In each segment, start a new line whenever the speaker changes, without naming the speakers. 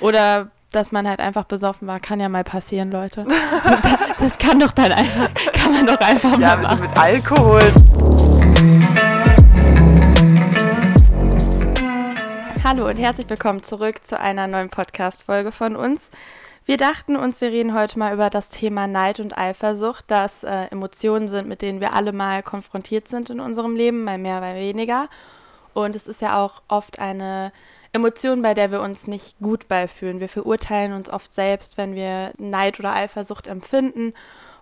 Oder dass man halt einfach besoffen war, kann ja mal passieren, Leute. das kann doch dann einfach, kann man doch einfach
ja,
mal
machen. Ja, mit Alkohol.
Hallo und herzlich willkommen zurück zu einer neuen Podcast-Folge von uns. Wir dachten uns, wir reden heute mal über das Thema Neid und Eifersucht, das äh, Emotionen sind, mit denen wir alle mal konfrontiert sind in unserem Leben, mal mehr, mal weniger. Und es ist ja auch oft eine Emotion, bei der wir uns nicht gut beifühlen. Wir verurteilen uns oft selbst, wenn wir Neid oder Eifersucht empfinden.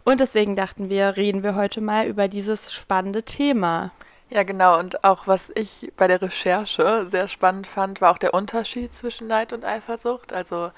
Und deswegen dachten wir, reden wir heute mal über dieses spannende Thema.
Ja, genau. Und auch was ich bei der Recherche sehr spannend fand, war auch der Unterschied zwischen Neid und Eifersucht. Also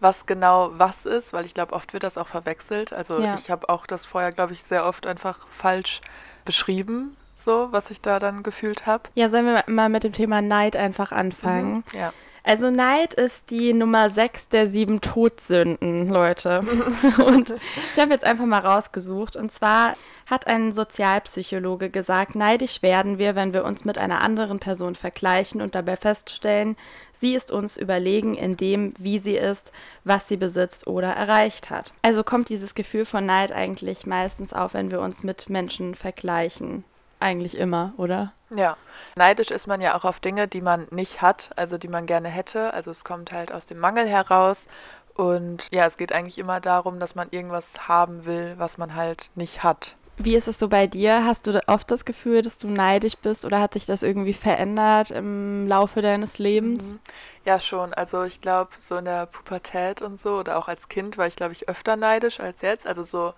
was genau was ist, weil ich glaube, oft wird das auch verwechselt. Also ja. ich habe auch das vorher, glaube ich, sehr oft einfach falsch beschrieben, so, was ich da dann gefühlt habe.
Ja, sollen wir mal mit dem Thema Neid einfach anfangen?
Mhm, ja.
Also Neid ist die Nummer 6 der sieben Todsünden, Leute. und ich habe jetzt einfach mal rausgesucht. Und zwar hat ein Sozialpsychologe gesagt, neidisch werden wir, wenn wir uns mit einer anderen Person vergleichen und dabei feststellen, sie ist uns überlegen in dem, wie sie ist, was sie besitzt oder erreicht hat. Also kommt dieses Gefühl von Neid eigentlich meistens auf, wenn wir uns mit Menschen vergleichen. Eigentlich immer, oder?
Ja. Neidisch ist man ja auch auf Dinge, die man nicht hat, also die man gerne hätte. Also es kommt halt aus dem Mangel heraus. Und ja, es geht eigentlich immer darum, dass man irgendwas haben will, was man halt nicht hat.
Wie ist es so bei dir? Hast du oft das Gefühl, dass du neidisch bist oder hat sich das irgendwie verändert im Laufe deines Lebens? Mhm.
Ja, schon. Also ich glaube, so in der Pubertät und so oder auch als Kind war ich, glaube ich, öfter neidisch als jetzt. Also so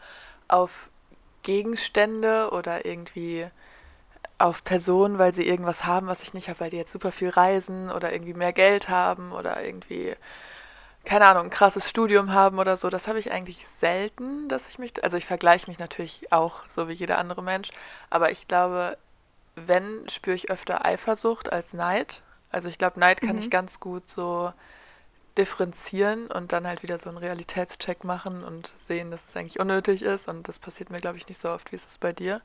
auf Gegenstände oder irgendwie auf Personen, weil sie irgendwas haben, was ich nicht habe, weil die jetzt super viel reisen oder irgendwie mehr Geld haben oder irgendwie, keine Ahnung, ein krasses Studium haben oder so. Das habe ich eigentlich selten, dass ich mich, also ich vergleiche mich natürlich auch so wie jeder andere Mensch, aber ich glaube, wenn, spüre ich öfter Eifersucht als Neid. Also ich glaube, Neid kann mhm. ich ganz gut so differenzieren und dann halt wieder so einen Realitätscheck machen und sehen, dass es eigentlich unnötig ist. Und das passiert mir, glaube ich, nicht so oft. Wie ist es bei dir?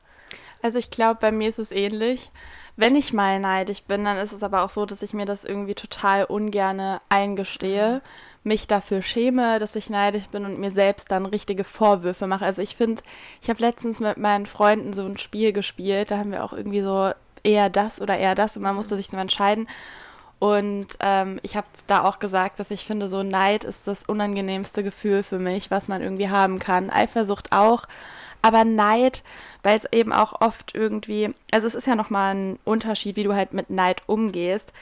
Also ich glaube, bei mir ist es ähnlich. Wenn ich mal neidisch bin, dann ist es aber auch so, dass ich mir das irgendwie total ungerne eingestehe, mhm. mich dafür schäme, dass ich neidisch bin und mir selbst dann richtige Vorwürfe mache. Also ich finde, ich habe letztens mit meinen Freunden so ein Spiel gespielt, da haben wir auch irgendwie so eher das oder eher das und man musste sich so entscheiden. Und ähm, ich habe da auch gesagt, dass ich finde, so Neid ist das unangenehmste Gefühl für mich, was man irgendwie haben kann. Eifersucht auch. Aber Neid, weil es eben auch oft irgendwie, also es ist ja nochmal ein Unterschied, wie du halt mit Neid umgehst.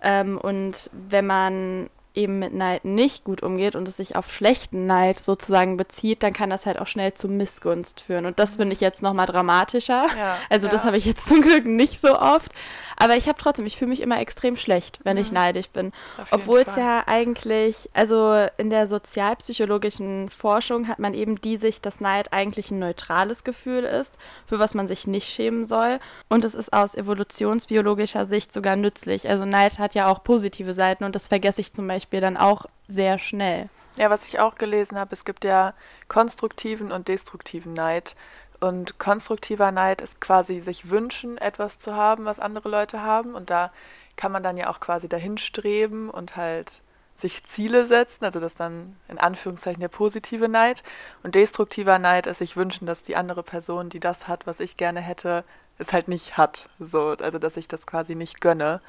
Ähm, und wenn man eben mit Neid nicht gut umgeht und es sich auf schlechten Neid sozusagen bezieht, dann kann das halt auch schnell zu Missgunst führen. Und das finde ich jetzt nochmal dramatischer. Ja, also ja. das habe ich jetzt zum Glück nicht so oft. Aber ich habe trotzdem, ich fühle mich immer extrem schlecht, wenn mhm. ich neidisch bin. Obwohl es ja eigentlich, also in der sozialpsychologischen Forschung hat man eben die Sicht, dass Neid eigentlich ein neutrales Gefühl ist, für was man sich nicht schämen soll. Und es ist aus evolutionsbiologischer Sicht sogar nützlich. Also Neid hat ja auch positive Seiten und das vergesse ich zum Beispiel dann auch sehr schnell.
Ja, was ich auch gelesen habe, es gibt ja konstruktiven und destruktiven Neid. Und konstruktiver Neid ist quasi sich wünschen, etwas zu haben, was andere Leute haben. Und da kann man dann ja auch quasi dahin streben und halt sich Ziele setzen, also das dann in Anführungszeichen der positive Neid. Und destruktiver Neid ist sich wünschen, dass die andere Person, die das hat, was ich gerne hätte, es halt nicht hat. So, also dass ich das quasi nicht gönne.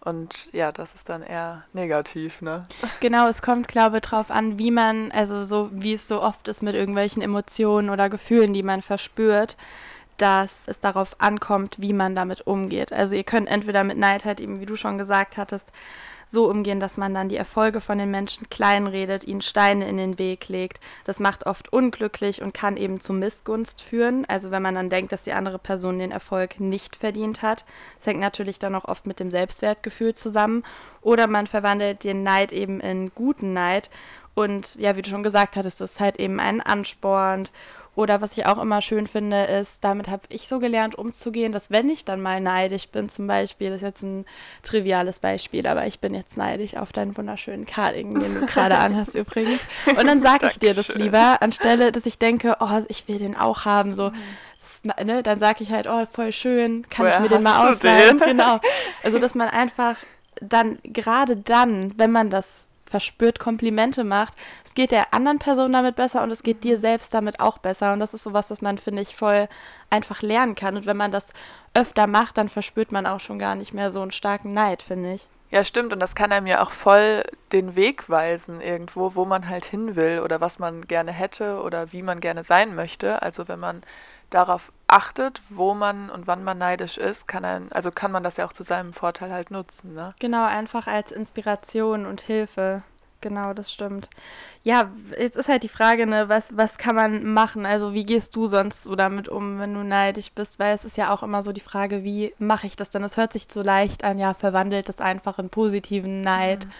Und ja, das ist dann eher negativ, ne?
Genau, es kommt, glaube ich, drauf an, wie man, also so wie es so oft ist mit irgendwelchen Emotionen oder Gefühlen, die man verspürt, dass es darauf ankommt, wie man damit umgeht. Also ihr könnt entweder mit Neid halt eben, wie du schon gesagt hattest, so umgehen, dass man dann die Erfolge von den Menschen kleinredet, ihnen Steine in den Weg legt. Das macht oft unglücklich und kann eben zu Missgunst führen. Also wenn man dann denkt, dass die andere Person den Erfolg nicht verdient hat. Das hängt natürlich dann auch oft mit dem Selbstwertgefühl zusammen. Oder man verwandelt den Neid eben in guten Neid. Und ja, wie du schon gesagt hattest, das ist halt eben ein Ansporn oder was ich auch immer schön finde, ist, damit habe ich so gelernt umzugehen, dass wenn ich dann mal neidisch bin, zum Beispiel, das ist jetzt ein triviales Beispiel, aber ich bin jetzt neidisch auf deinen wunderschönen Cardigan, den du gerade anhast übrigens. Und dann sage ich dir das lieber, anstelle, dass ich denke, oh, ich will den auch haben, so. Das, ne, dann sage ich halt, oh, voll schön, kann Woher ich mir den mal ausleihen? Genau. Also, dass man einfach dann, gerade dann, wenn man das verspürt Komplimente macht, es geht der anderen Person damit besser und es geht dir selbst damit auch besser. Und das ist sowas, was man, finde ich, voll einfach lernen kann. Und wenn man das öfter macht, dann verspürt man auch schon gar nicht mehr so einen starken Neid, finde ich.
Ja, stimmt. Und das kann einem ja auch voll den Weg weisen irgendwo, wo man halt hin will oder was man gerne hätte oder wie man gerne sein möchte. Also wenn man darauf achtet, wo man und wann man neidisch ist, kann ein, also kann man das ja auch zu seinem Vorteil halt nutzen. Ne?
Genau, einfach als Inspiration und Hilfe. Genau, das stimmt. Ja, jetzt ist halt die Frage, ne, was, was kann man machen? Also wie gehst du sonst so damit um, wenn du neidisch bist? Weil es ist ja auch immer so die Frage, wie mache ich das denn? Es hört sich so leicht an, ja, verwandelt das einfach in positiven Neid mhm.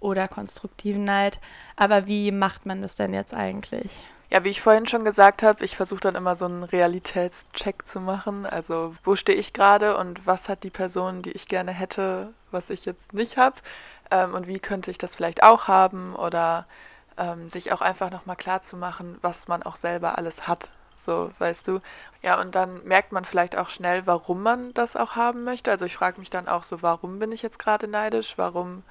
oder konstruktiven Neid. Aber wie macht man das denn jetzt eigentlich?
Ja, wie ich vorhin schon gesagt habe, ich versuche dann immer so einen Realitätscheck zu machen. Also wo stehe ich gerade und was hat die Person, die ich gerne hätte, was ich jetzt nicht habe? Ähm, und wie könnte ich das vielleicht auch haben? Oder ähm, sich auch einfach nochmal klar zu machen, was man auch selber alles hat. So, weißt du? Ja, und dann merkt man vielleicht auch schnell, warum man das auch haben möchte. Also ich frage mich dann auch so, warum bin ich jetzt gerade neidisch? Warum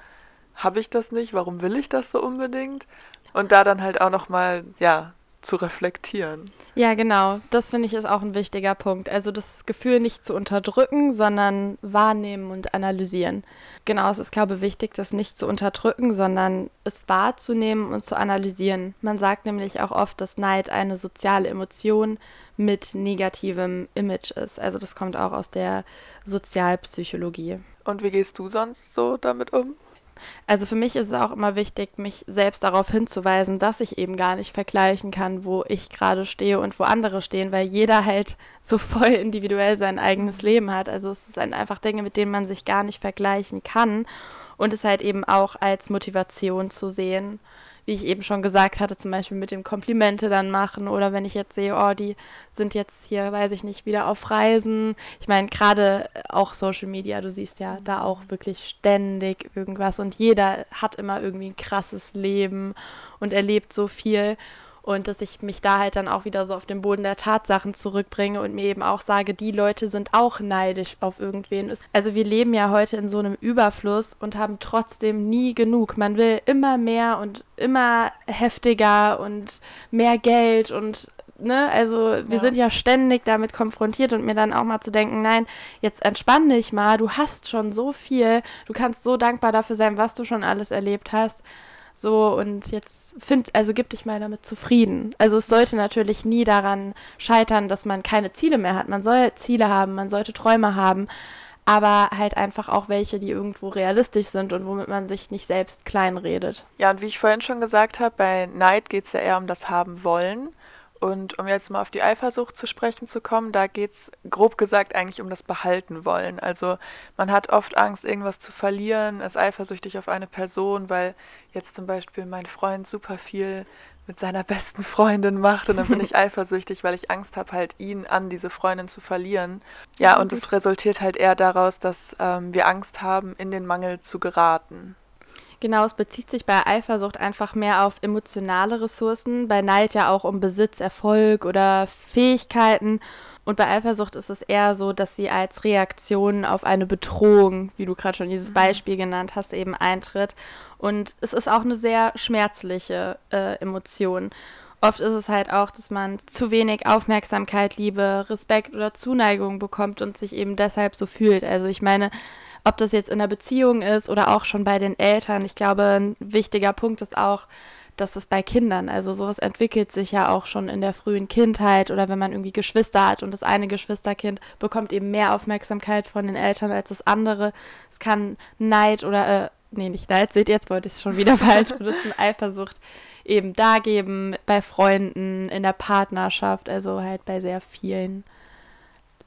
habe ich das nicht? Warum will ich das so unbedingt? Und da dann halt auch nochmal, ja, zu reflektieren.
Ja, genau. Das finde ich ist auch ein wichtiger Punkt. Also das Gefühl nicht zu unterdrücken, sondern wahrnehmen und analysieren. Genau, es ist, glaube ich, wichtig, das nicht zu unterdrücken, sondern es wahrzunehmen und zu analysieren. Man sagt nämlich auch oft, dass Neid eine soziale Emotion mit negativem Image ist. Also das kommt auch aus der Sozialpsychologie.
Und wie gehst du sonst so damit um?
Also für mich ist es auch immer wichtig, mich selbst darauf hinzuweisen, dass ich eben gar nicht vergleichen kann, wo ich gerade stehe und wo andere stehen, weil jeder halt so voll individuell sein eigenes Leben hat. Also es sind einfach Dinge, mit denen man sich gar nicht vergleichen kann und es halt eben auch als Motivation zu sehen wie ich eben schon gesagt hatte, zum Beispiel mit dem Komplimente dann machen oder wenn ich jetzt sehe, oh, die sind jetzt hier, weiß ich nicht, wieder auf Reisen. Ich meine, gerade auch Social Media, du siehst ja da auch wirklich ständig irgendwas und jeder hat immer irgendwie ein krasses Leben und erlebt so viel und dass ich mich da halt dann auch wieder so auf den Boden der Tatsachen zurückbringe und mir eben auch sage, die Leute sind auch neidisch auf irgendwen. Also wir leben ja heute in so einem Überfluss und haben trotzdem nie genug. Man will immer mehr und immer heftiger und mehr Geld und Ne, also wir ja. sind ja ständig damit konfrontiert und mir dann auch mal zu denken, nein, jetzt entspann dich mal, du hast schon so viel, du kannst so dankbar dafür sein, was du schon alles erlebt hast. So, und jetzt find, also gib dich mal damit zufrieden. Also es sollte natürlich nie daran scheitern, dass man keine Ziele mehr hat. Man soll Ziele haben, man sollte Träume haben, aber halt einfach auch welche, die irgendwo realistisch sind und womit man sich nicht selbst kleinredet.
Ja, und wie ich vorhin schon gesagt habe, bei Neid geht es ja eher um das Haben wollen. Und um jetzt mal auf die Eifersucht zu sprechen zu kommen, da geht es grob gesagt eigentlich um das Behalten wollen. Also man hat oft Angst, irgendwas zu verlieren, ist eifersüchtig auf eine Person, weil jetzt zum Beispiel mein Freund super viel mit seiner besten Freundin macht und dann bin ich eifersüchtig, weil ich Angst habe, halt ihn an diese Freundin zu verlieren. Ja, und es resultiert halt eher daraus, dass ähm, wir Angst haben, in den Mangel zu geraten.
Genau, es bezieht sich bei Eifersucht einfach mehr auf emotionale Ressourcen, bei Neid ja auch um Besitz, Erfolg oder Fähigkeiten. Und bei Eifersucht ist es eher so, dass sie als Reaktion auf eine Bedrohung, wie du gerade schon dieses mhm. Beispiel genannt hast, eben eintritt. Und es ist auch eine sehr schmerzliche äh, Emotion. Oft ist es halt auch, dass man zu wenig Aufmerksamkeit, Liebe, Respekt oder Zuneigung bekommt und sich eben deshalb so fühlt. Also ich meine, ob das jetzt in der Beziehung ist oder auch schon bei den Eltern. Ich glaube, ein wichtiger Punkt ist auch, dass es bei Kindern, also sowas entwickelt sich ja auch schon in der frühen Kindheit oder wenn man irgendwie Geschwister hat und das eine Geschwisterkind bekommt eben mehr Aufmerksamkeit von den Eltern als das andere. Es kann Neid oder, äh, nee, nicht Neid, seht ihr, jetzt wollte ich es schon wieder falsch benutzen, Eifersucht eben da geben, bei Freunden, in der Partnerschaft, also halt bei sehr vielen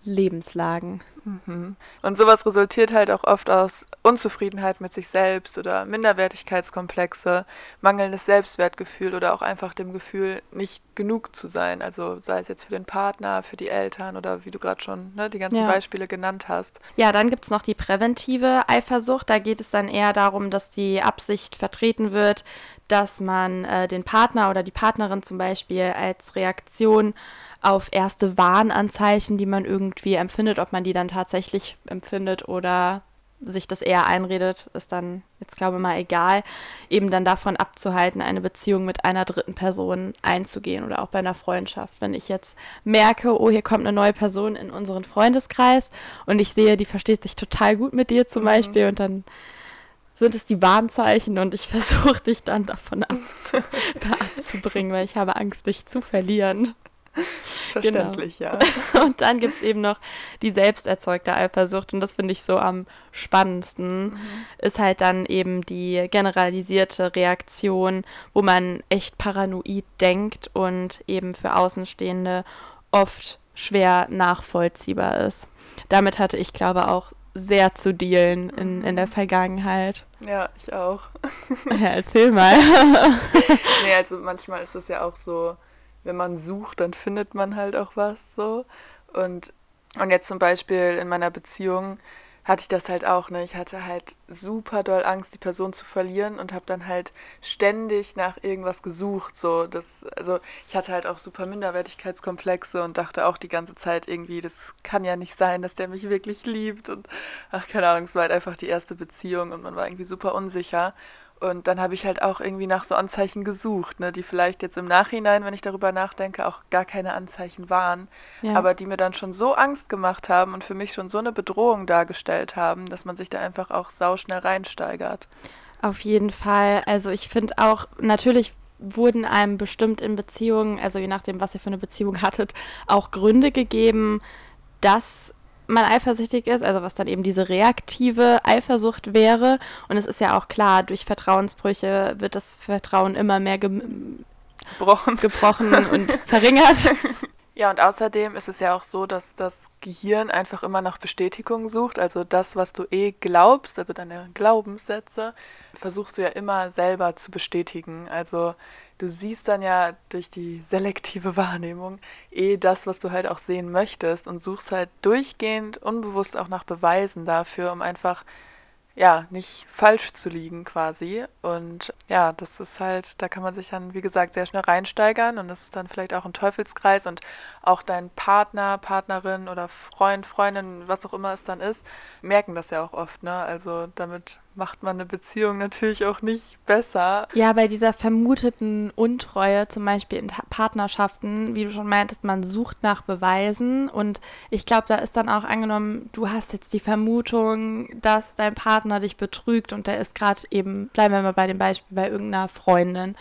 Lebenslagen.
Mhm. Und sowas resultiert halt auch oft aus Unzufriedenheit mit sich selbst oder Minderwertigkeitskomplexe, mangelndes Selbstwertgefühl oder auch einfach dem Gefühl, nicht genug zu sein. Also sei es jetzt für den Partner, für die Eltern oder wie du gerade schon ne, die ganzen ja. Beispiele genannt hast.
Ja, dann gibt es noch die präventive Eifersucht. Da geht es dann eher darum, dass die Absicht vertreten wird, dass man äh, den Partner oder die Partnerin zum Beispiel als Reaktion auf erste Warnanzeichen, die man irgendwie empfindet, ob man die dann tatsächlich empfindet oder sich das eher einredet, ist dann jetzt glaube ich mal egal, eben dann davon abzuhalten, eine Beziehung mit einer dritten Person einzugehen oder auch bei einer Freundschaft. Wenn ich jetzt merke, oh, hier kommt eine neue Person in unseren Freundeskreis und ich sehe, die versteht sich total gut mit dir zum mhm. Beispiel und dann sind es die Warnzeichen und ich versuche dich dann davon abzu abzubringen, weil ich habe Angst, dich zu verlieren.
Verständlich, genau.
ja. Und dann gibt es eben noch die selbst erzeugte Eifersucht und das finde ich so am spannendsten. Mhm. Ist halt dann eben die generalisierte Reaktion, wo man echt paranoid denkt und eben für Außenstehende oft schwer nachvollziehbar ist. Damit hatte ich, glaube auch sehr zu dealen in, in der mhm. Vergangenheit.
Ja, ich auch.
Ja, erzähl mal.
nee, also manchmal ist es ja auch so, wenn man sucht, dann findet man halt auch was so. Und, und jetzt zum Beispiel in meiner Beziehung hatte ich das halt auch, ne? Ich hatte halt super doll Angst, die Person zu verlieren und habe dann halt ständig nach irgendwas gesucht. So, das, also ich hatte halt auch super Minderwertigkeitskomplexe und dachte auch die ganze Zeit irgendwie, das kann ja nicht sein, dass der mich wirklich liebt. Und ach, keine Ahnung, es war halt einfach die erste Beziehung und man war irgendwie super unsicher. Und dann habe ich halt auch irgendwie nach so Anzeichen gesucht, ne, die vielleicht jetzt im Nachhinein, wenn ich darüber nachdenke, auch gar keine Anzeichen waren, ja. aber die mir dann schon so Angst gemacht haben und für mich schon so eine Bedrohung dargestellt haben, dass man sich da einfach auch sauschnell reinsteigert.
Auf jeden Fall. Also ich finde auch, natürlich wurden einem bestimmt in Beziehungen, also je nachdem, was ihr für eine Beziehung hattet, auch Gründe gegeben, dass man eifersüchtig ist, also was dann eben diese reaktive Eifersucht wäre. Und es ist ja auch klar, durch Vertrauensbrüche wird das Vertrauen immer mehr ge gebrochen, gebrochen und verringert.
Ja, und außerdem ist es ja auch so, dass das Gehirn einfach immer nach Bestätigung sucht. Also das, was du eh glaubst, also deine Glaubenssätze, versuchst du ja immer selber zu bestätigen. Also du siehst dann ja durch die selektive Wahrnehmung eh das, was du halt auch sehen möchtest und suchst halt durchgehend unbewusst auch nach Beweisen dafür, um einfach ja, nicht falsch zu liegen quasi. Und ja, das ist halt, da kann man sich dann, wie gesagt, sehr schnell reinsteigern und das ist dann vielleicht auch ein Teufelskreis und auch dein Partner, Partnerin oder Freund, Freundin, was auch immer es dann ist, merken das ja auch oft, ne? Also damit macht man eine Beziehung natürlich auch nicht besser.
Ja, bei dieser vermuteten Untreue, zum Beispiel in Partnerschaften, wie du schon meintest, man sucht nach Beweisen und ich glaube, da ist dann auch angenommen, du hast jetzt die Vermutung, dass dein Partner dich betrügt und der ist gerade eben, bleiben wir mal bei dem Beispiel, bei irgendeiner Freundin.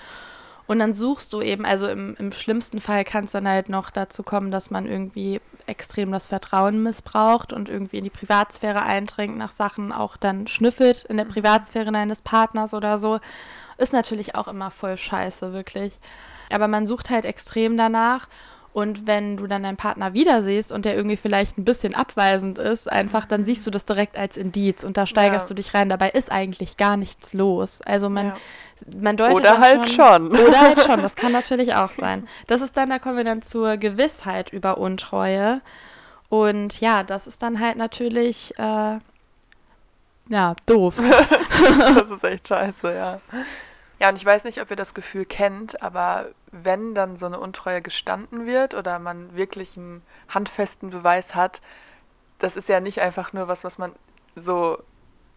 Und dann suchst du eben, also im, im schlimmsten Fall kann es dann halt noch dazu kommen, dass man irgendwie extrem das Vertrauen missbraucht und irgendwie in die Privatsphäre eindringt, nach Sachen auch dann schnüffelt in der mhm. Privatsphäre eines Partners oder so. Ist natürlich auch immer voll scheiße, wirklich. Aber man sucht halt extrem danach und wenn du dann deinen Partner wieder siehst und der irgendwie vielleicht ein bisschen abweisend ist, einfach, dann siehst du das direkt als Indiz und da steigerst ja. du dich rein. Dabei ist eigentlich gar nichts los. Also man, ja. man deutet.
Oder halt schon,
schon. Oder halt schon, das kann natürlich auch sein. Das ist dann, da kommen wir dann zur Gewissheit über Untreue. Und ja, das ist dann halt natürlich, äh, ja, doof.
das ist echt scheiße, ja. Ja, und ich weiß nicht, ob ihr das Gefühl kennt, aber wenn dann so eine Untreue gestanden wird oder man wirklich einen handfesten Beweis hat, das ist ja nicht einfach nur was, was man so,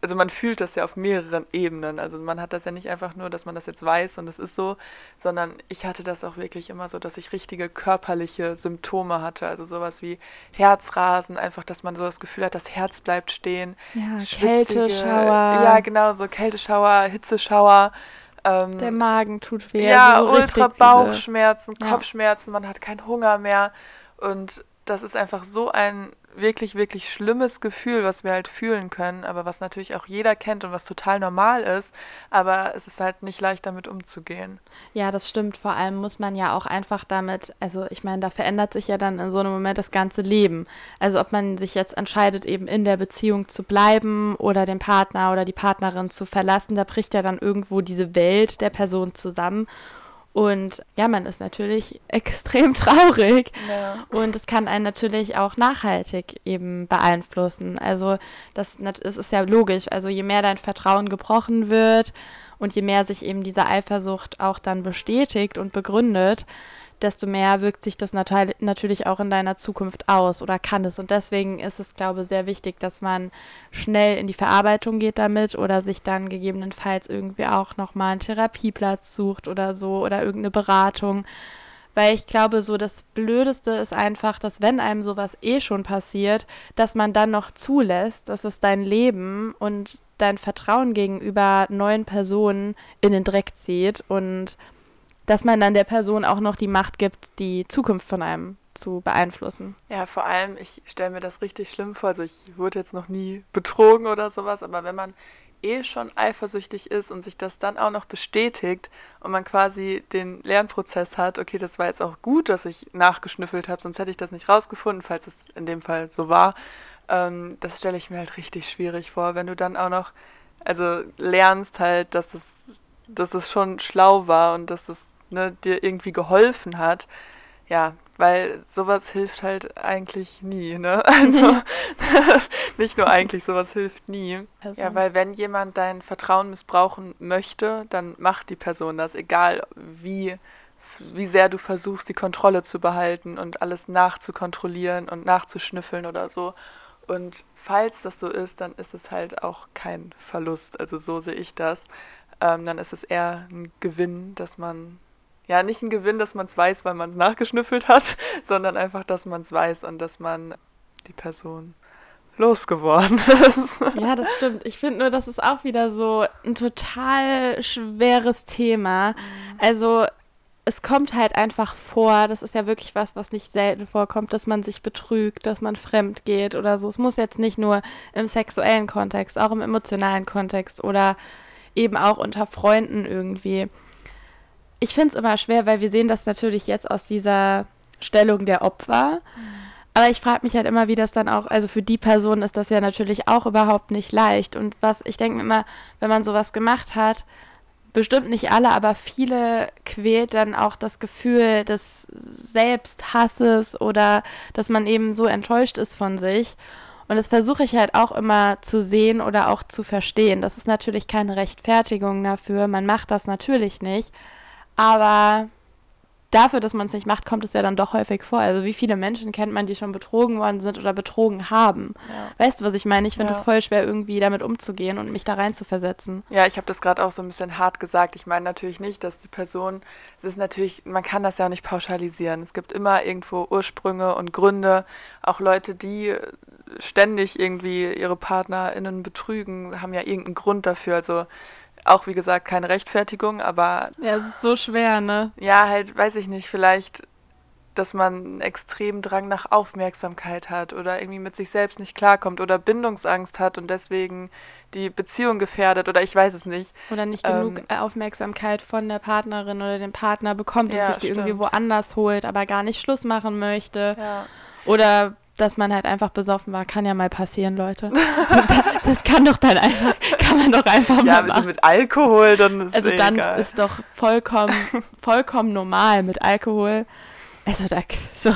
also man fühlt das ja auf mehreren Ebenen. Also man hat das ja nicht einfach nur, dass man das jetzt weiß und es ist so, sondern ich hatte das auch wirklich immer so, dass ich richtige körperliche Symptome hatte. Also sowas wie Herzrasen, einfach, dass man so das Gefühl hat, das Herz bleibt stehen.
Ja, Kälteschauer.
Ja, genau, so Kälteschauer, Hitzeschauer.
Ähm, Der Magen tut weh.
Ja, also so ultra Bauchschmerzen, diese, Kopfschmerzen, ja. man hat keinen Hunger mehr. Und das ist einfach so ein wirklich, wirklich schlimmes Gefühl, was wir halt fühlen können, aber was natürlich auch jeder kennt und was total normal ist, aber es ist halt nicht leicht damit umzugehen.
Ja, das stimmt. Vor allem muss man ja auch einfach damit, also ich meine, da verändert sich ja dann in so einem Moment das ganze Leben. Also ob man sich jetzt entscheidet, eben in der Beziehung zu bleiben oder den Partner oder die Partnerin zu verlassen, da bricht ja dann irgendwo diese Welt der Person zusammen. Und ja, man ist natürlich extrem traurig. Ja. Und es kann einen natürlich auch nachhaltig eben beeinflussen. Also das, das ist ja logisch. Also je mehr dein Vertrauen gebrochen wird und je mehr sich eben diese Eifersucht auch dann bestätigt und begründet, desto mehr wirkt sich das nat natürlich auch in deiner Zukunft aus oder kann es. Und deswegen ist es, glaube ich, sehr wichtig, dass man schnell in die Verarbeitung geht damit oder sich dann gegebenenfalls irgendwie auch nochmal einen Therapieplatz sucht oder so oder irgendeine Beratung. Weil ich glaube, so das Blödeste ist einfach, dass wenn einem sowas eh schon passiert, dass man dann noch zulässt, dass es dein Leben und dein Vertrauen gegenüber neuen Personen in den Dreck zieht und dass man dann der Person auch noch die Macht gibt, die Zukunft von einem zu beeinflussen.
Ja, vor allem, ich stelle mir das richtig schlimm vor. Also ich wurde jetzt noch nie betrogen oder sowas, aber wenn man eh schon eifersüchtig ist und sich das dann auch noch bestätigt und man quasi den Lernprozess hat, okay, das war jetzt auch gut, dass ich nachgeschnüffelt habe, sonst hätte ich das nicht rausgefunden, falls es in dem Fall so war. Ähm, das stelle ich mir halt richtig schwierig vor, wenn du dann auch noch, also lernst halt, dass es, dass es schon schlau war und dass es ne, dir irgendwie geholfen hat. Ja, weil sowas hilft halt eigentlich nie, ne? Also nicht nur eigentlich, sowas hilft nie. Person. Ja, weil wenn jemand dein Vertrauen missbrauchen möchte, dann macht die Person das, egal wie wie sehr du versuchst, die Kontrolle zu behalten und alles nachzukontrollieren und nachzuschnüffeln oder so. Und falls das so ist, dann ist es halt auch kein Verlust. Also so sehe ich das. Ähm, dann ist es eher ein Gewinn, dass man ja, nicht ein Gewinn, dass man es weiß, weil man es nachgeschnüffelt hat, sondern einfach, dass man es weiß und dass man die Person losgeworden ist.
Ja, das stimmt. Ich finde nur, das ist auch wieder so ein total schweres Thema. Mhm. Also es kommt halt einfach vor, das ist ja wirklich was, was nicht selten vorkommt, dass man sich betrügt, dass man fremd geht oder so. Es muss jetzt nicht nur im sexuellen Kontext, auch im emotionalen Kontext oder eben auch unter Freunden irgendwie ich finde es immer schwer, weil wir sehen das natürlich jetzt aus dieser Stellung der Opfer. Aber ich frage mich halt immer, wie das dann auch, also für die Person ist das ja natürlich auch überhaupt nicht leicht. Und was, ich denke mir immer, wenn man sowas gemacht hat, bestimmt nicht alle, aber viele quält dann auch das Gefühl des Selbsthasses oder dass man eben so enttäuscht ist von sich. Und das versuche ich halt auch immer zu sehen oder auch zu verstehen. Das ist natürlich keine Rechtfertigung dafür. Man macht das natürlich nicht. Aber dafür, dass man es nicht macht, kommt es ja dann doch häufig vor. Also wie viele Menschen kennt man, die schon betrogen worden sind oder betrogen haben? Ja. Weißt du, was ich meine? Ich finde es ja. voll schwer, irgendwie damit umzugehen und mich da rein zu versetzen.
Ja, ich habe das gerade auch so ein bisschen hart gesagt. Ich meine natürlich nicht, dass die Person, es ist natürlich, man kann das ja nicht pauschalisieren. Es gibt immer irgendwo Ursprünge und Gründe. Auch Leute, die ständig irgendwie ihre PartnerInnen betrügen, haben ja irgendeinen Grund dafür. Also auch wie gesagt keine Rechtfertigung, aber.
Ja, es ist so schwer, ne?
Ja, halt, weiß ich nicht, vielleicht, dass man einen extremen Drang nach Aufmerksamkeit hat oder irgendwie mit sich selbst nicht klarkommt oder Bindungsangst hat und deswegen die Beziehung gefährdet oder ich weiß es nicht.
Oder nicht genug ähm, Aufmerksamkeit von der Partnerin oder dem Partner bekommt und ja, sich die stimmt. irgendwie woanders holt, aber gar nicht Schluss machen möchte. Ja. Oder dass man halt einfach besoffen war, kann ja mal passieren, Leute. das kann doch dann einfach, kann man doch einfach
ja, mal machen. Ja, also mit Alkohol, dann ist
Also eh dann egal. ist doch vollkommen, vollkommen normal mit Alkohol. Also da so.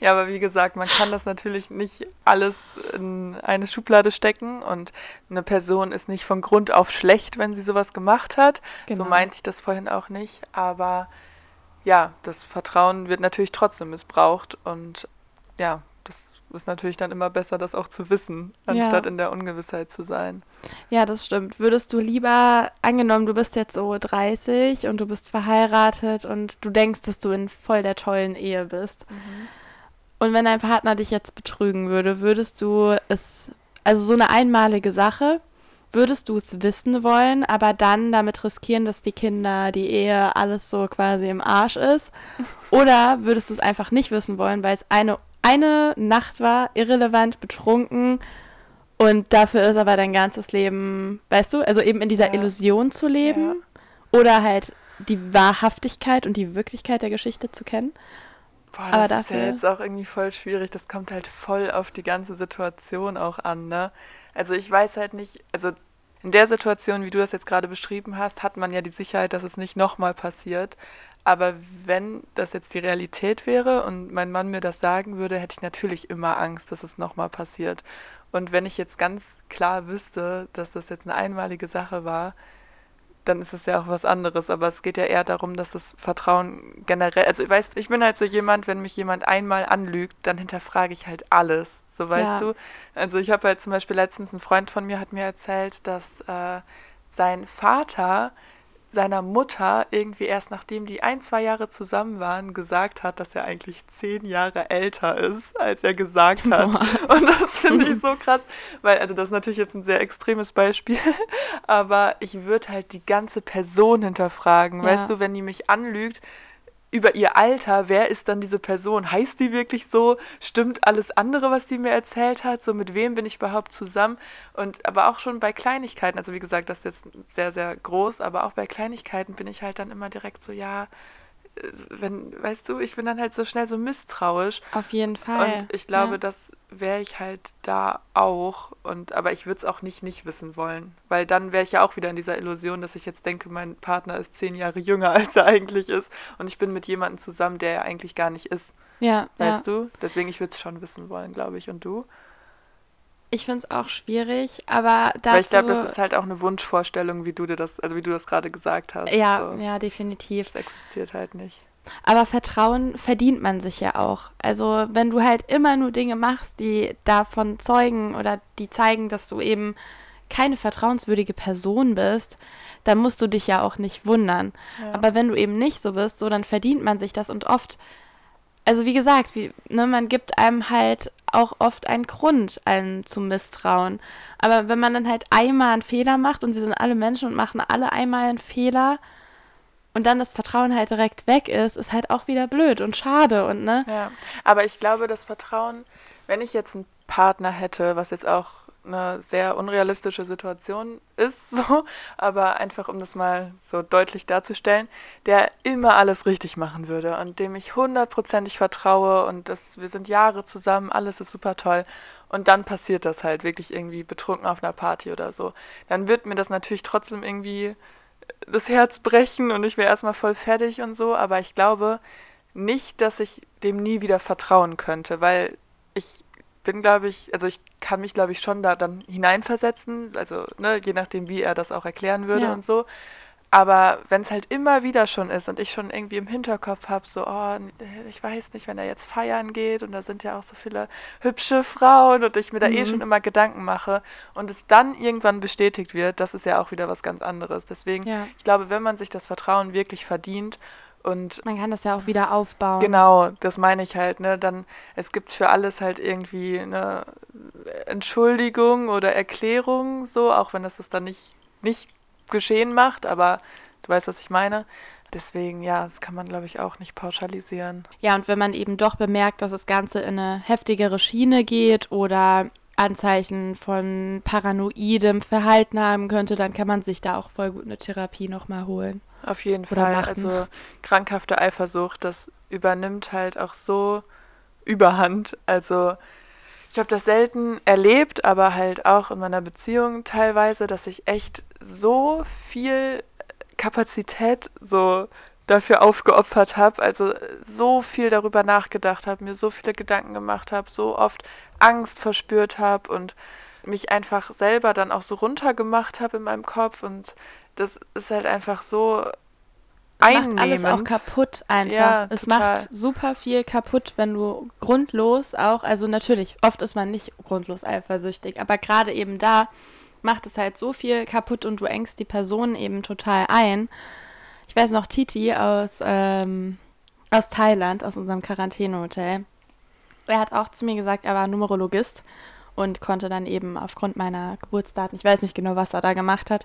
ja, aber wie gesagt, man kann das natürlich nicht alles in eine Schublade stecken und eine Person ist nicht von Grund auf schlecht, wenn sie sowas gemacht hat. Genau. So meinte ich das vorhin auch nicht, aber ja, das Vertrauen wird natürlich trotzdem missbraucht und ja, das ist natürlich dann immer besser, das auch zu wissen, anstatt ja. in der Ungewissheit zu sein.
Ja, das stimmt. Würdest du lieber, angenommen, du bist jetzt so 30 und du bist verheiratet und du denkst, dass du in voll der tollen Ehe bist. Mhm. Und wenn dein Partner dich jetzt betrügen würde, würdest du es, also so eine einmalige Sache, würdest du es wissen wollen, aber dann damit riskieren, dass die Kinder, die Ehe, alles so quasi im Arsch ist? Oder würdest du es einfach nicht wissen wollen, weil es eine, eine Nacht war, irrelevant, betrunken und dafür ist aber dein ganzes Leben, weißt du, also eben in dieser ja. Illusion zu leben ja. oder halt die Wahrhaftigkeit und die Wirklichkeit der Geschichte zu kennen?
Boah, das aber ist ja jetzt auch irgendwie voll schwierig. Das kommt halt voll auf die ganze Situation auch an, ne? Also ich weiß halt nicht, also in der Situation, wie du das jetzt gerade beschrieben hast, hat man ja die Sicherheit, dass es nicht nochmal passiert. Aber wenn das jetzt die Realität wäre und mein Mann mir das sagen würde, hätte ich natürlich immer Angst, dass es nochmal passiert. Und wenn ich jetzt ganz klar wüsste, dass das jetzt eine einmalige Sache war, dann ist es ja auch was anderes. Aber es geht ja eher darum, dass das Vertrauen generell, also weißt ich bin halt so jemand, wenn mich jemand einmal anlügt, dann hinterfrage ich halt alles. So weißt ja. du. Also ich habe halt zum Beispiel letztens ein Freund von mir hat mir erzählt, dass äh, sein Vater seiner Mutter irgendwie erst nachdem die ein, zwei Jahre zusammen waren, gesagt hat, dass er eigentlich zehn Jahre älter ist, als er gesagt hat. Boah. Und das finde ich so krass, weil, also das ist natürlich jetzt ein sehr extremes Beispiel, aber ich würde halt die ganze Person hinterfragen. Ja. Weißt du, wenn die mich anlügt, über ihr Alter, wer ist dann diese Person? Heißt die wirklich so? Stimmt alles andere, was die mir erzählt hat? So mit wem bin ich überhaupt zusammen? Und aber auch schon bei Kleinigkeiten, also wie gesagt, das ist jetzt sehr, sehr groß, aber auch bei Kleinigkeiten bin ich halt dann immer direkt so, ja, wenn, weißt du, ich bin dann halt so schnell so misstrauisch.
Auf jeden Fall.
Und ich glaube, ja. das wäre ich halt da auch. Und aber ich würde es auch nicht nicht wissen wollen, weil dann wäre ich ja auch wieder in dieser Illusion, dass ich jetzt denke, mein Partner ist zehn Jahre jünger als er eigentlich ist und ich bin mit jemandem zusammen, der er eigentlich gar nicht ist.
Ja.
Weißt
ja.
du? Deswegen ich würde es schon wissen wollen, glaube ich. Und du?
Ich finde es auch schwierig, aber
dazu... Weil ich glaube, das ist halt auch eine Wunschvorstellung, wie du dir das, also wie du das gerade gesagt hast.
Ja, so. ja, definitiv.
Das existiert halt nicht.
Aber Vertrauen verdient man sich ja auch. Also wenn du halt immer nur Dinge machst, die davon zeugen oder die zeigen, dass du eben keine vertrauenswürdige Person bist, dann musst du dich ja auch nicht wundern. Ja. Aber wenn du eben nicht so bist, so dann verdient man sich das und oft also wie gesagt, wie, ne, man gibt einem halt auch oft einen Grund, einen zu misstrauen. Aber wenn man dann halt einmal einen Fehler macht und wir sind alle Menschen und machen alle einmal einen Fehler und dann das Vertrauen halt direkt weg ist, ist halt auch wieder blöd und schade und ne?
Ja, aber ich glaube, das Vertrauen, wenn ich jetzt einen Partner hätte, was jetzt auch eine sehr unrealistische Situation ist, so, aber einfach um das mal so deutlich darzustellen, der immer alles richtig machen würde und dem ich hundertprozentig vertraue und das, wir sind Jahre zusammen, alles ist super toll. Und dann passiert das halt wirklich irgendwie betrunken auf einer Party oder so, dann wird mir das natürlich trotzdem irgendwie das Herz brechen und ich wäre erstmal voll fertig und so, aber ich glaube nicht, dass ich dem nie wieder vertrauen könnte, weil ich bin, glaube ich, also ich kann mich, glaube ich, schon da dann hineinversetzen, also ne, je nachdem, wie er das auch erklären würde ja. und so. Aber wenn es halt immer wieder schon ist und ich schon irgendwie im Hinterkopf habe, so, oh, ich weiß nicht, wenn er jetzt feiern geht und da sind ja auch so viele hübsche Frauen und ich mir da eh mhm. eh schon immer Gedanken mache und es dann irgendwann bestätigt wird, das ist ja auch wieder was ganz anderes. Deswegen, ja. ich glaube, wenn man sich das Vertrauen wirklich verdient und
man kann das ja auch wieder aufbauen.
Genau, das meine ich halt, ne? Dann, es gibt für alles halt irgendwie eine Entschuldigung oder Erklärung, so, auch wenn das das dann nicht, nicht geschehen macht, aber du weißt, was ich meine. Deswegen, ja, das kann man, glaube ich, auch nicht pauschalisieren.
Ja, und wenn man eben doch bemerkt, dass das Ganze in eine heftigere Schiene geht oder Anzeichen von paranoidem Verhalten haben könnte, dann kann man sich da auch voll gut eine Therapie nochmal holen.
Auf jeden Fall. Machen. Also krankhafte Eifersucht, das übernimmt halt auch so Überhand. Also ich habe das selten erlebt, aber halt auch in meiner Beziehung teilweise, dass ich echt so viel Kapazität so dafür aufgeopfert habe, also so viel darüber nachgedacht habe, mir so viele Gedanken gemacht habe, so oft Angst verspürt habe und mich einfach selber dann auch so runtergemacht habe in meinem Kopf und das ist halt einfach so einnehmend.
macht alles auch kaputt einfach. Ja, es total. macht super viel kaputt, wenn du grundlos auch, also natürlich, oft ist man nicht grundlos eifersüchtig, aber gerade eben da macht es halt so viel kaputt und du engst die Person eben total ein. Ich weiß noch, Titi aus, ähm, aus Thailand, aus unserem Quarantänehotel, er hat auch zu mir gesagt, er war Numerologist und konnte dann eben aufgrund meiner Geburtsdaten, ich weiß nicht genau, was er da gemacht hat,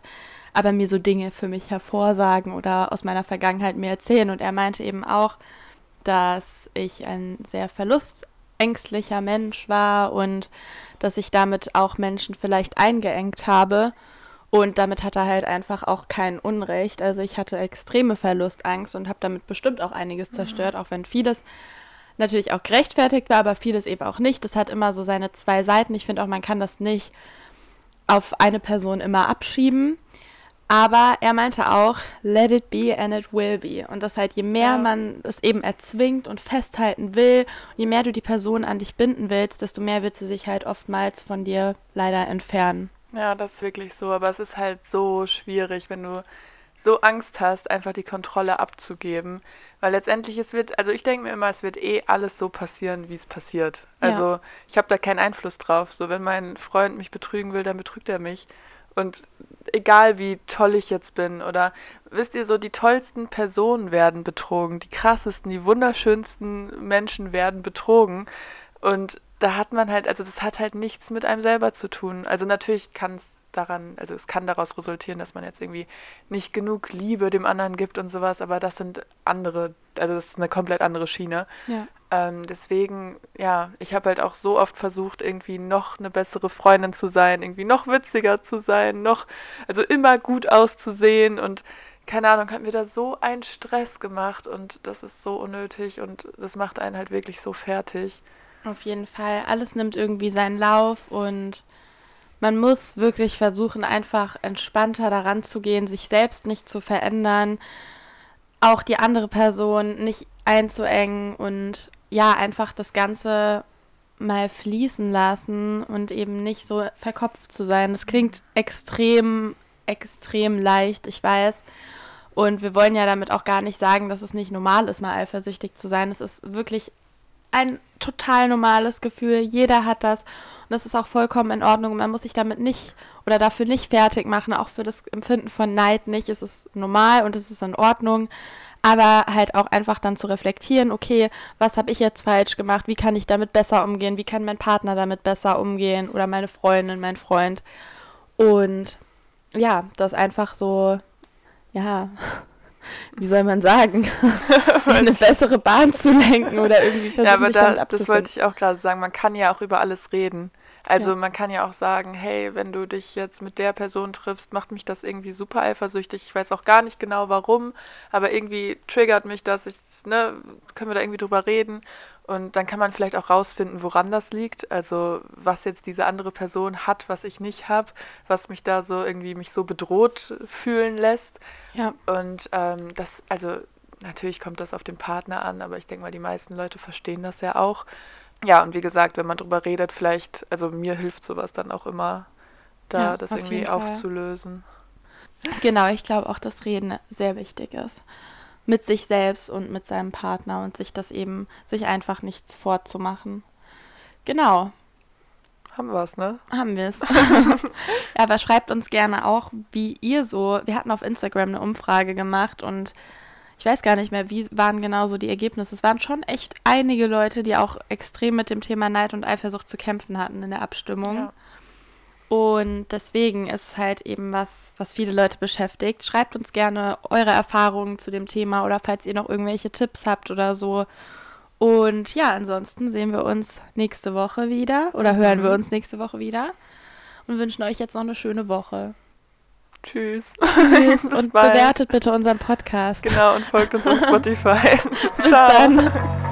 aber mir so Dinge für mich hervorsagen oder aus meiner Vergangenheit mir erzählen. Und er meinte eben auch, dass ich ein sehr verlustängstlicher Mensch war und dass ich damit auch Menschen vielleicht eingeengt habe. Und damit hat er halt einfach auch kein Unrecht. Also ich hatte extreme Verlustangst und habe damit bestimmt auch einiges mhm. zerstört, mhm. auch wenn vieles natürlich auch gerechtfertigt war, aber vieles eben auch nicht. Das hat immer so seine zwei Seiten. Ich finde auch, man kann das nicht auf eine Person immer abschieben. Aber er meinte auch, let it be and it will be. Und das halt, je mehr ja. man es eben erzwingt und festhalten will, je mehr du die Person an dich binden willst, desto mehr wird sie sich halt oftmals von dir leider entfernen.
Ja, das ist wirklich so. Aber es ist halt so schwierig, wenn du so Angst hast, einfach die Kontrolle abzugeben. Weil letztendlich es wird, also ich denke mir immer, es wird eh alles so passieren, wie es passiert. Also ja. ich habe da keinen Einfluss drauf. So, wenn mein Freund mich betrügen will, dann betrügt er mich. Und egal wie toll ich jetzt bin oder wisst ihr so, die tollsten Personen werden betrogen, die krassesten, die wunderschönsten Menschen werden betrogen. Und da hat man halt, also das hat halt nichts mit einem selber zu tun. Also natürlich kann es daran, also es kann daraus resultieren, dass man jetzt irgendwie nicht genug Liebe dem anderen gibt und sowas, aber das sind andere, also das ist eine komplett andere Schiene. Ja. Ähm, deswegen, ja, ich habe halt auch so oft versucht, irgendwie noch eine bessere Freundin zu sein, irgendwie noch witziger zu sein, noch, also immer gut auszusehen und keine Ahnung, hat mir da so einen Stress gemacht und das ist so unnötig und das macht einen halt wirklich so fertig.
Auf jeden Fall. Alles nimmt irgendwie seinen Lauf und man muss wirklich versuchen, einfach entspannter daran zu gehen, sich selbst nicht zu verändern, auch die andere Person nicht einzuengen und ja, einfach das Ganze mal fließen lassen und eben nicht so verkopft zu sein. Das klingt extrem, extrem leicht, ich weiß. Und wir wollen ja damit auch gar nicht sagen, dass es nicht normal ist, mal eifersüchtig zu sein. Es ist wirklich ein total normales Gefühl. Jeder hat das. Und das ist auch vollkommen in Ordnung. Man muss sich damit nicht oder dafür nicht fertig machen. Auch für das Empfinden von Neid nicht. Es ist normal und es ist in Ordnung. Aber halt auch einfach dann zu reflektieren, okay, was habe ich jetzt falsch gemacht? Wie kann ich damit besser umgehen? Wie kann mein Partner damit besser umgehen? Oder meine Freundin, mein Freund? Und ja, das einfach so, ja, wie soll man sagen, eine bessere Bahn zu lenken oder irgendwie
versuchen, Ja, aber da, das wollte ich auch gerade sagen, man kann ja auch über alles reden. Also ja. man kann ja auch sagen, hey, wenn du dich jetzt mit der Person triffst, macht mich das irgendwie super eifersüchtig. Ich weiß auch gar nicht genau warum, aber irgendwie triggert mich das. Ich, ne, können wir da irgendwie drüber reden? Und dann kann man vielleicht auch rausfinden, woran das liegt. Also was jetzt diese andere Person hat, was ich nicht habe, was mich da so irgendwie mich so bedroht fühlen lässt. Ja. Und ähm, das, also natürlich kommt das auf den Partner an, aber ich denke mal, die meisten Leute verstehen das ja auch. Ja, und wie gesagt, wenn man drüber redet, vielleicht, also mir hilft sowas dann auch immer, da ja, das irgendwie aufzulösen.
Genau, ich glaube auch, dass Reden sehr wichtig ist mit sich selbst und mit seinem Partner und sich das eben, sich einfach nichts vorzumachen. Genau.
Haben wir es, ne?
Haben wir es. ja, aber schreibt uns gerne auch, wie ihr so. Wir hatten auf Instagram eine Umfrage gemacht und ich weiß gar nicht mehr, wie waren genau so die Ergebnisse. Es waren schon echt einige Leute, die auch extrem mit dem Thema Neid und Eifersucht zu kämpfen hatten in der Abstimmung. Ja. Und deswegen ist es halt eben was, was viele Leute beschäftigt. Schreibt uns gerne eure Erfahrungen zu dem Thema oder falls ihr noch irgendwelche Tipps habt oder so. Und ja, ansonsten sehen wir uns nächste Woche wieder oder hören mhm. wir uns nächste Woche wieder und wünschen euch jetzt noch eine schöne Woche.
Tschüss.
Tschüss und bald. bewertet bitte unseren Podcast.
Genau, und folgt uns auf Spotify. Ciao. Bis dann.